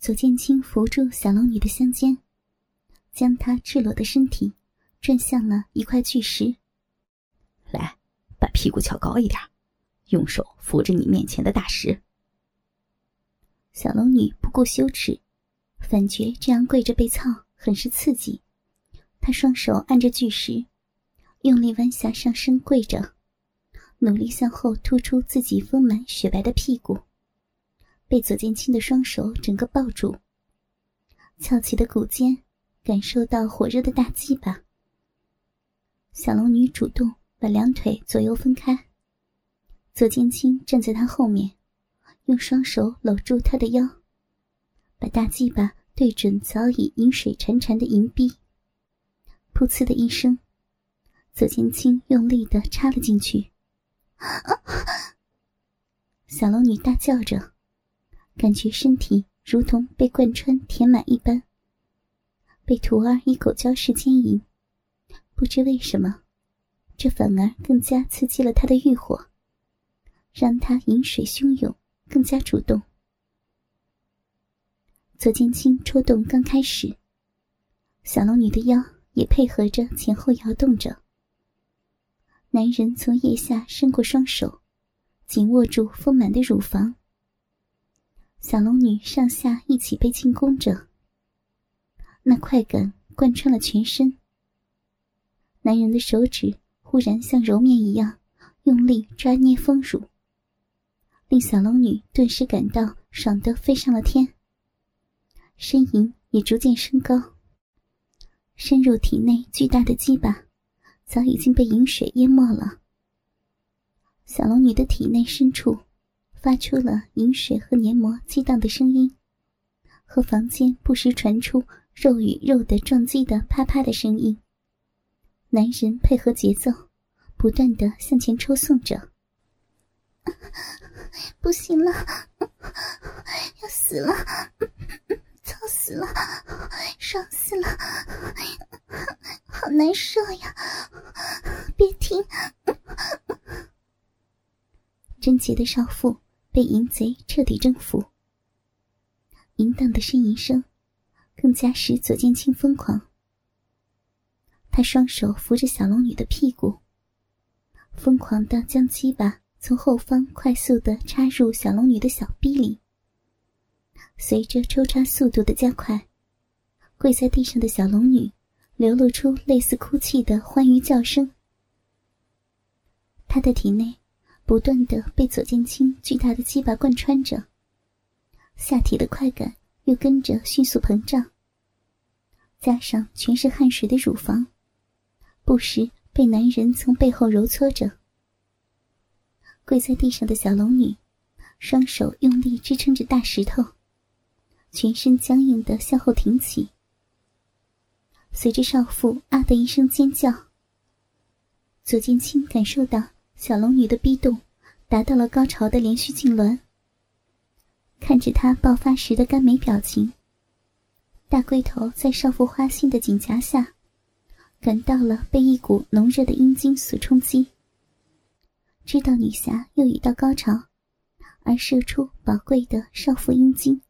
左剑清扶住小龙女的香肩，将她赤裸的身体转向了一块巨石。来，把屁股翘高一点，用手扶着你面前的大石。小龙女不顾羞耻，反觉这样跪着被操很是刺激。她双手按着巨石，用力弯下上身跪着，努力向后突出自己丰满雪白的屁股。被左剑清的双手整个抱住，翘起的骨尖感受到火热的大鸡巴。小龙女主动把两腿左右分开，左剑清站在她后面，用双手搂住她的腰，把大鸡巴对准早已饮水潺潺的银臂。噗呲的一声，左剑清用力的插了进去。小龙女大叫着。感觉身体如同被贯穿填满一般，被徒儿以狗交式牵引，不知为什么，这反而更加刺激了他的欲火，让他饮水汹涌，更加主动。左剑清戳动刚开始，小龙女的腰也配合着前后摇动着。男人从腋下伸过双手，紧握住丰满的乳房。小龙女上下一起被进攻着，那快感贯穿了全身。男人的手指忽然像揉面一样用力抓捏丰乳，令小龙女顿时感到爽得飞上了天。呻吟也逐渐升高，深入体内巨大的鸡巴早已经被饮水淹没了。小龙女的体内深处。发出了饮水和黏膜激荡的声音，和房间不时传出肉与肉的撞击的啪啪的声音。男人配合节奏，不断的向前抽送着。不行了，要死了，操死了，爽死了，好难受呀！别停！贞洁的少妇。被淫贼彻底征服，淫荡的呻吟声更加使左剑清疯狂。他双手扶着小龙女的屁股，疯狂的将鸡巴从后方快速的插入小龙女的小臂里。随着抽插速度的加快，跪在地上的小龙女流露出类似哭泣的欢愉叫声。她的体内。不断的被左剑清巨大的鸡巴贯穿着，下体的快感又跟着迅速膨胀。加上全是汗水的乳房，不时被男人从背后揉搓着。跪在地上的小龙女，双手用力支撑着大石头，全身僵硬的向后挺起。随着少妇啊的一声尖叫，左剑清感受到。小龙女的逼动达到了高潮的连续痉挛。看着她爆发时的甘美表情，大龟头在少妇花心的颈颊下，感到了被一股浓热的阴茎所冲击。知道女侠又已到高潮，而射出宝贵的少妇阴茎。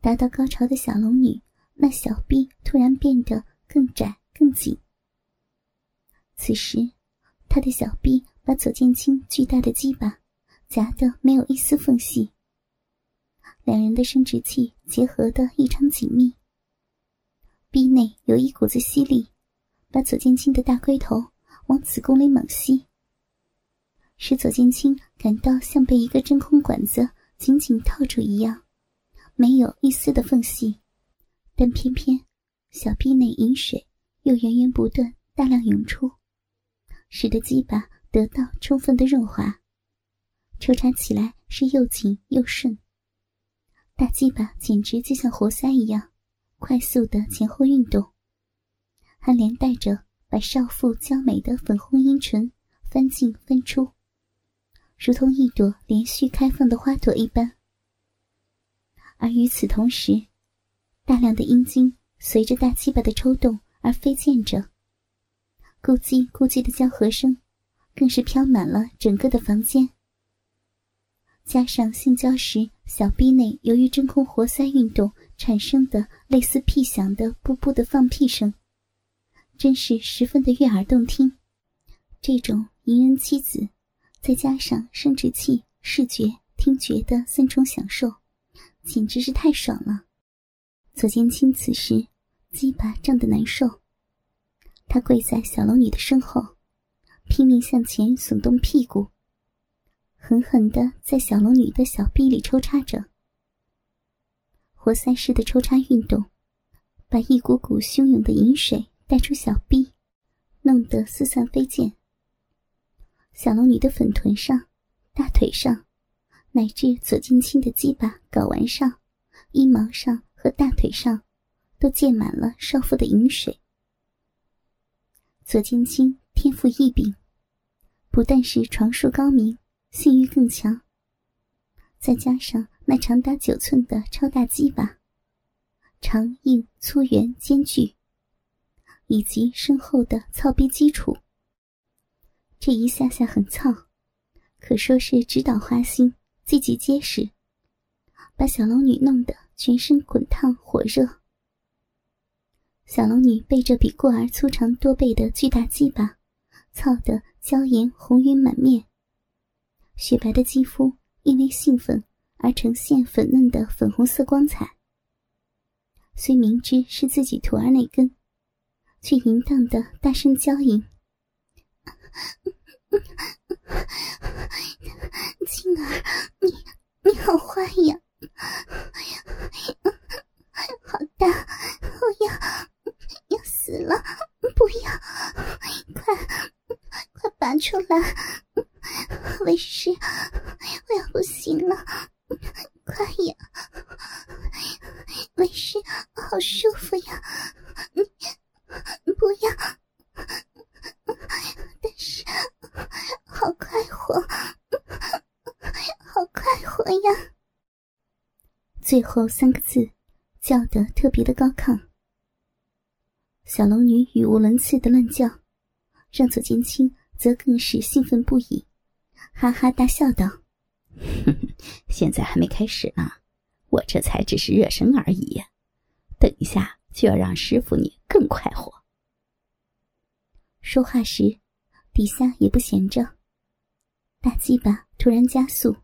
达到高潮的小龙女，那小臂突然变得更窄更紧。此时。他的小臂把左剑清巨大的鸡巴夹得没有一丝缝隙，两人的生殖器结合得异常紧密。臂内有一股子吸力，把左剑清的大龟头往子宫里猛吸，使左剑清感到像被一个真空管子紧紧套住一样，没有一丝的缝隙。但偏偏小臂内饮水又源源不断，大量涌出。使得鸡巴得到充分的润滑，抽插起来是又紧又顺。大鸡巴简直就像活塞一样，快速的前后运动，还连带着把少妇娇美的粉红阴唇翻进翻出，如同一朵连续开放的花朵一般。而与此同时，大量的阴茎随着大鸡巴的抽动而飞溅着。咕叽咕叽的交合声，更是飘满了整个的房间。加上性交时小臂内由于真空活塞运动产生的类似屁响的“噗噗”的放屁声，真是十分的悦耳动听。这种淫人妻子，再加上生殖器、视觉、听觉的三重享受，简直是太爽了。左剑清此时鸡巴胀得难受，他跪在小龙女的身后，拼命向前耸动屁股，狠狠地在小龙女的小臂里抽插着。活塞式的抽插运动，把一股股汹涌的淫水带出小臂，弄得四散飞溅。小龙女的粉臀上、大腿上，乃至左近清的鸡巴睾丸上、阴毛上和大腿上，都溅满了少妇的饮水。左近清天赋异禀，不但是床术高明，性欲更强。再加上那长达九寸的超大鸡巴，长、硬、粗、圆兼具，以及深厚的操逼基础。这一下下很操，可说是直捣花心，积极结实，把小龙女弄得全身滚烫火热。小龙女背着比过儿粗长多倍的巨大鸡巴，操得娇颜红晕满面，雪白的肌肤因为兴奋而呈现粉嫩的粉红色光彩。虽明知是自己徒儿那根，却淫荡的大声娇吟。青儿，你你好坏呀！好大，我要要死了！不要，快快拔出来！为师，我要不行了！快呀！为师，好舒服呀！不要。但是，好快活，好快活呀！最后三个字叫得特别的高亢。小龙女语无伦次的乱叫，让左剑青则更是兴奋不已，哈哈大笑道：“现在还没开始呢，我这才只是热身而已，等一下就要让师傅你更快活。”说话时，底下也不闲着。大鸡巴突然加速，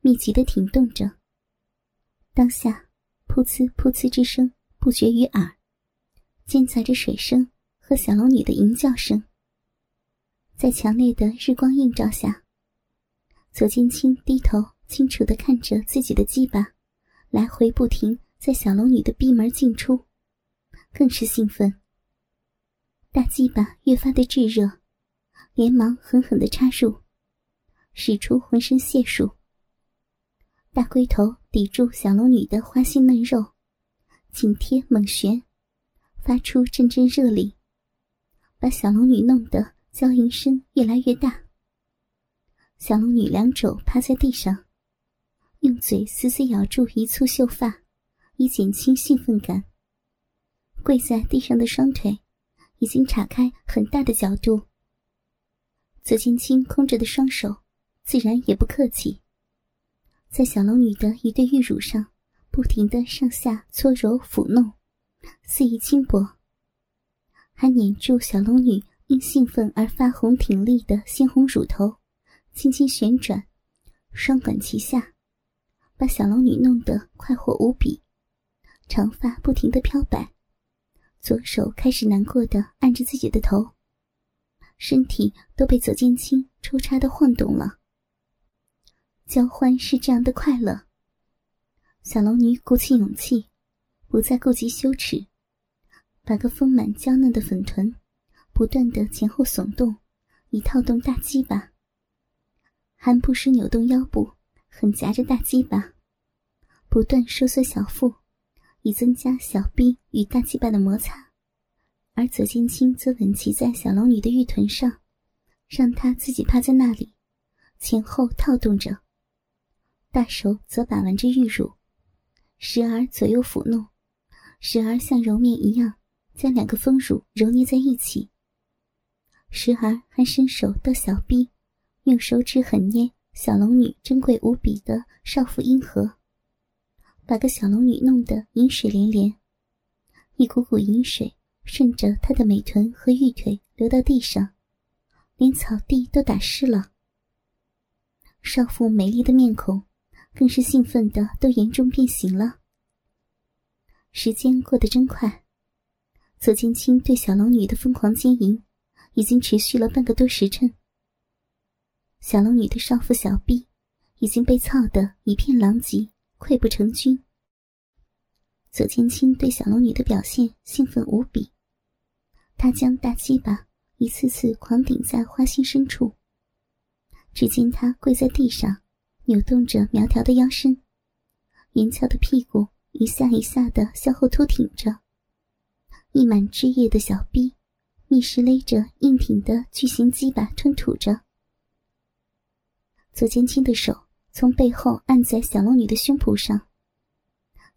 密集的挺动着。当下，噗呲噗呲之声不绝于耳，间杂着水声和小龙女的吟叫声。在强烈的日光映照下，左剑清低头清楚的看着自己的鸡巴，来回不停在小龙女的闭门进出，更是兴奋。大鸡巴越发的炙热，连忙狠狠的插入，使出浑身解数。大龟头抵住小龙女的花心嫩肉，紧贴猛旋，发出阵阵热力，把小龙女弄得娇吟声越来越大。小龙女两肘趴在地上，用嘴死死咬住一簇秀发，以减轻兴奋感。跪在地上的双腿。已经岔开很大的角度。左剑清空着的双手，自然也不客气，在小龙女的一对玉乳上，不停的上下搓揉抚弄，肆意轻薄，还捻住小龙女因兴奋而发红挺立的鲜红乳头，轻轻旋转，双管齐下，把小龙女弄得快活无比，长发不停的飘摆。左手开始难过的按着自己的头，身体都被左剑青抽插的晃动了。交欢是这样的快乐。小龙女鼓起勇气，不再顾及羞耻，把个丰满娇嫩的粉臀不断的前后耸动，以套动大鸡巴，还不时扭动腰部，狠夹着大鸡巴，不断收缩小腹。以增加小臂与大鸡巴的摩擦，而左剑青则稳骑在小龙女的玉臀上，让她自己趴在那里，前后套动着，大手则把玩着玉乳，时而左右抚弄，时而像揉面一样将两个丰乳揉捏在一起，时而还伸手到小臂，用手指狠捏小龙女珍贵无比的少妇阴核，把个小龙女弄得饮水连连，一股股饮水顺着她的美臀和玉腿流到地上，连草地都打湿了。少妇美丽的面孔更是兴奋的都严重变形了。时间过得真快，左剑青对小龙女的疯狂奸淫已经持续了半个多时辰。小龙女的少妇小臂已经被操得一片狼藉，溃不成军。左剑青对小龙女的表现兴奋无比，他将大鸡巴一次次狂顶在花心深处。只见她跪在地上，扭动着苗条的腰身，圆翘的屁股一下一下的向后突挺着，溢满汁液的小臂密实勒着硬挺的巨型鸡巴吞吐着。左剑清的手从背后按在小龙女的胸脯上，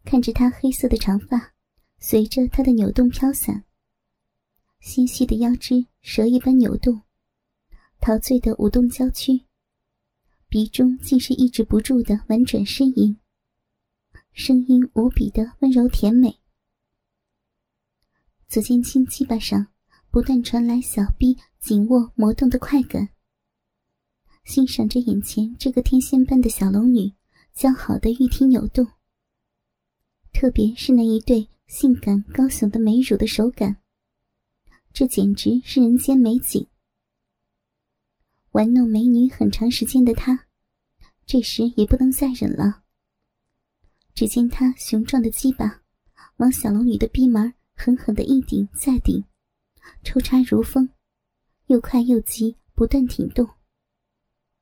看着她黑色的长发随着她的扭动飘散，纤细的腰肢蛇一般扭动，陶醉的舞动娇躯，鼻中竟是抑制不住的婉转呻吟，声音无比的温柔甜美。左剑清鸡巴上不断传来小臂紧握磨动的快感。欣赏着眼前这个天仙般的小龙女姣好的玉体扭动，特别是那一对性感高耸的美乳的手感，这简直是人间美景。玩弄美女很长时间的他，这时也不能再忍了。只见他雄壮的鸡巴往小龙女的逼门狠狠的一顶再顶，抽插如风，又快又急，不断挺动。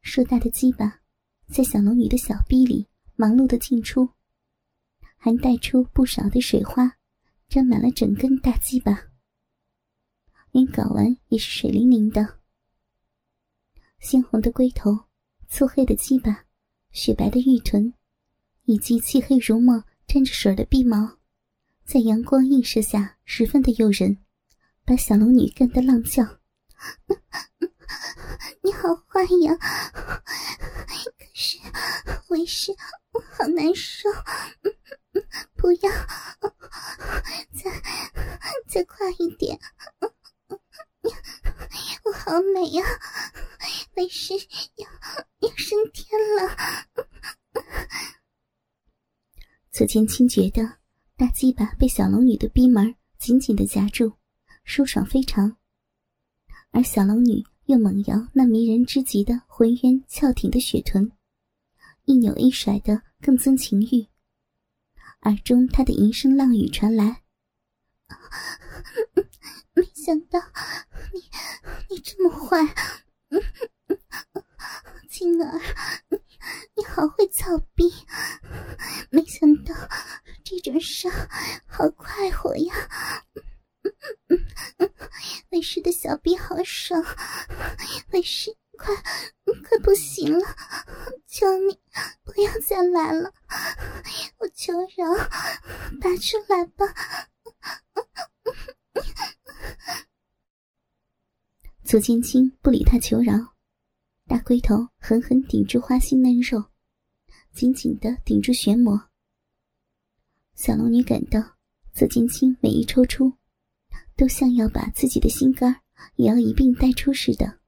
硕大的鸡巴在小龙女的小臂里忙碌的进出，还带出不少的水花，沾满了整根大鸡巴。连睾丸也是水灵灵的，鲜红的龟头、粗黑的鸡巴、雪白的玉臀，以及漆黑如墨、沾着水的臂毛，在阳光映射下十分的诱人，把小龙女干得浪叫。你好坏呀！可是为师我好难受，不要，再再快一点！我好美呀，为师要要升天了。左剑清觉得大鸡巴被小龙女的逼门紧紧的夹住，舒爽非常，而小龙女。又猛摇那迷人之极的浑圆翘挺的雪臀，一扭一甩的更增情欲。耳中他的吟声浪语传来：“没想到你你这么坏，青儿，你好会操逼！没想到这种伤好快活呀！”为师的小臂好爽，为师快快不行了，求你不要再来了，我求饶，拔出来吧！左剑清不理他求饶，大龟头狠狠顶住花心嫩肉，紧紧的顶住玄魔。小龙女感到左剑青每一抽出。都像要把自己的心肝也要一并带出似的，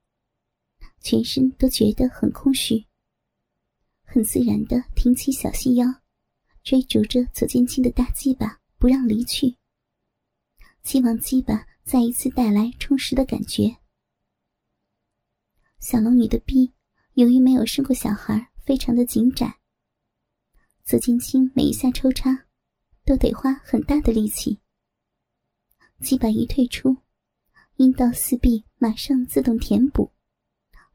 全身都觉得很空虚，很自然的挺起小细腰，追逐着左剑青的大鸡巴不让离去，希望鸡巴再一次带来充实的感觉。小龙女的臂由于没有生过小孩，非常的紧窄，左金清每一下抽插都得花很大的力气。鸡巴一退出，阴道四壁马上自动填补，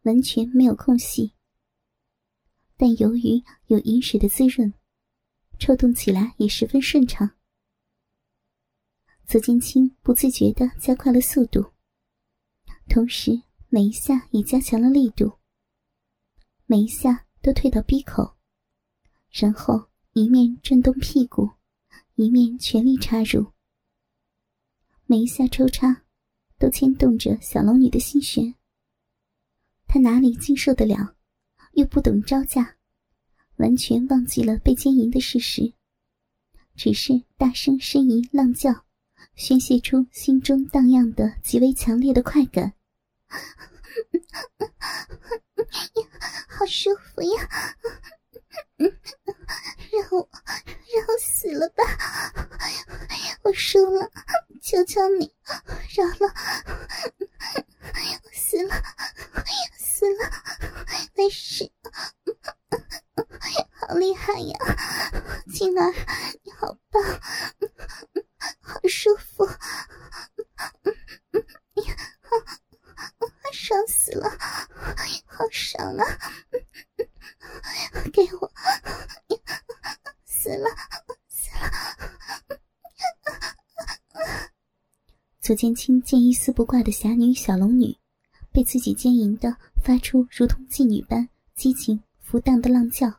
完全没有空隙。但由于有饮水的滋润，抽动起来也十分顺畅。左金清不自觉地加快了速度，同时每一下也加强了力度，每一下都退到鼻口，然后一面转动屁股，一面全力插入。每一下抽插，都牵动着小龙女的心弦。她哪里经受得了，又不懂招架，完全忘记了被奸淫的事实，只是大声呻吟浪叫，宣泄出心中荡漾的极为强烈的快感。好舒服呀！让我让我死了吧！我输了，求求你饶了我！死了，死了！没事，好厉害呀，青儿，你好棒，好舒服，爽死了，好了！给我。死了，死了左剑清见一丝不挂的侠女小龙女，被自己奸淫的发出如同妓女般激情浮荡的浪叫，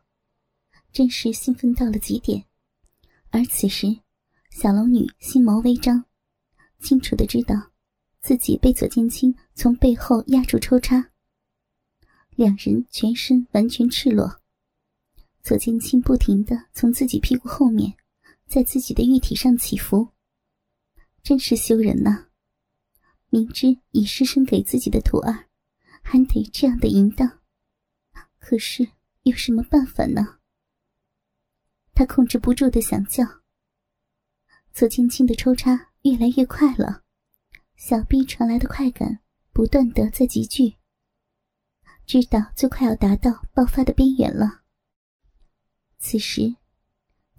真是兴奋到了极点。而此时，小龙女心眸微张，清楚的知道自己被左剑清从背后压住抽插，两人全身完全赤裸，左剑清不停的从自己屁股后面，在自己的玉体上起伏。真是羞人呐！明知已失身给自己的徒儿，还得这样的淫荡，可是有什么办法呢？他控制不住的想叫。左青青的抽插越来越快了，小臂传来的快感不断的在急剧，知道就快要达到爆发的边缘了。此时，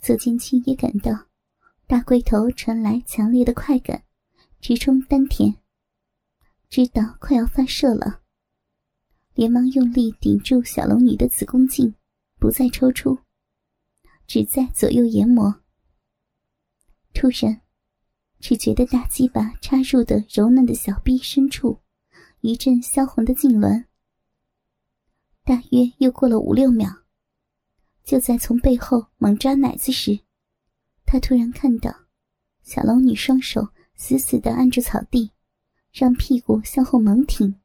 左青青也感到。大龟头传来强烈的快感，直冲丹田。知道快要发射了，连忙用力顶住小龙女的子宫颈，不再抽出，只在左右研磨。突然，只觉得大鸡巴插入的柔嫩的小臂深处，一阵销魂的痉挛。大约又过了五六秒，就在从背后猛抓奶子时。他突然看到，小龙女双手死死的按住草地，让屁股向后猛挺。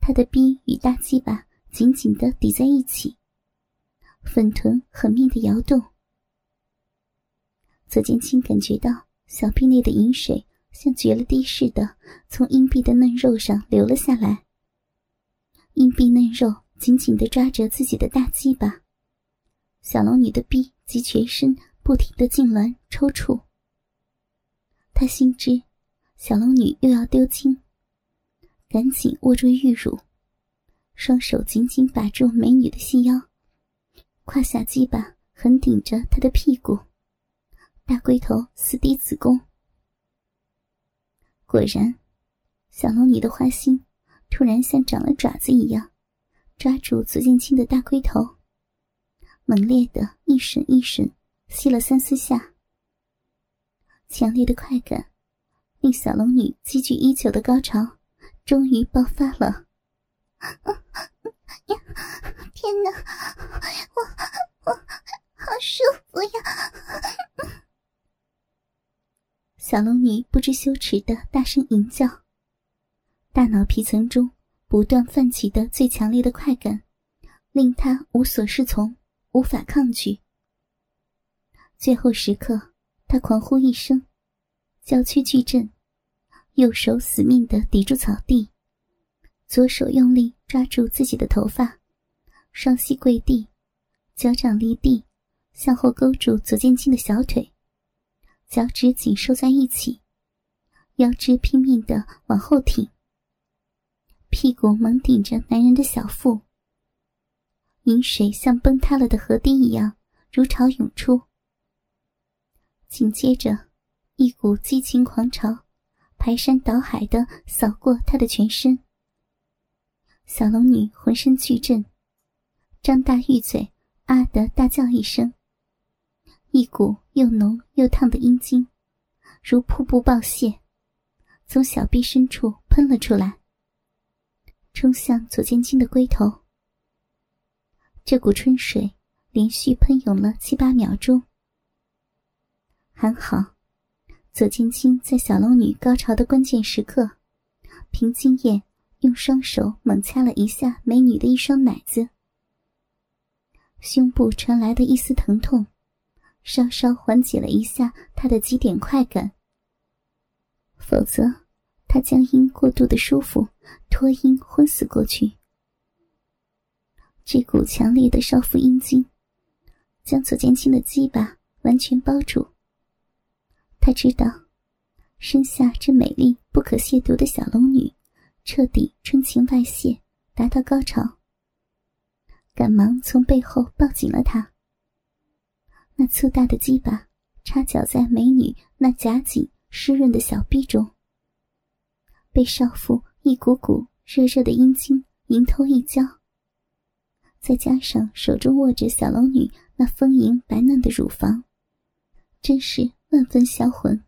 她的臂与大鸡巴紧紧的抵在一起，粉臀狠命的摇动。左剑清感觉到小臂内的饮水像决了堤似的从阴壁的嫩肉上流了下来。硬币嫩肉紧紧的抓着自己的大鸡巴，小龙女的臂及全身。不停的痉挛抽搐，他心知小龙女又要丢精，赶紧握住玉乳，双手紧紧把住美女的细腰，胯下鸡巴横顶着她的屁股，大龟头死抵子宫。果然，小龙女的花心突然像长了爪子一样，抓住左剑清的大龟头，猛烈的一吮一吮。吸了三四下，强烈的快感令小龙女积聚已久的高潮终于爆发了。天哪，我我好舒服呀！小龙女不知羞耻的大声吟叫，大脑皮层中不断泛起的最强烈的快感，令他无所适从，无法抗拒。最后时刻，他狂呼一声，娇躯巨震，右手死命的抵住草地，左手用力抓住自己的头发，双膝跪地，脚掌离地，向后勾住左剑清的小腿，脚趾紧收在一起，腰肢拼命的往后挺，屁股猛顶着男人的小腹，饮水像崩塌了的河堤一样如潮涌出。紧接着，一股激情狂潮排山倒海的扫过他的全身。小龙女浑身剧震，张大玉嘴，啊的大叫一声，一股又浓又烫的阴茎如瀑布爆泄，从小臂深处喷了出来，冲向左剑清的龟头。这股春水连续喷涌了七八秒钟。还好，左青青在小龙女高潮的关键时刻，凭经验用双手猛掐了一下美女的一双奶子，胸部传来的一丝疼痛，稍稍缓解了一下她的几点快感。否则，他将因过度的舒服脱阴昏死过去。这股强烈的少妇阴茎，将左剑清的鸡巴完全包住。他知道，身下这美丽不可亵渎的小龙女，彻底春情外泄，达到高潮。赶忙从背后抱紧了她。那粗大的鸡巴插脚在美女那夹紧湿润的小臂中，被少妇一股股热热的阴茎迎头一浇。再加上手中握着小龙女那丰盈白嫩的乳房，真是万分销魂。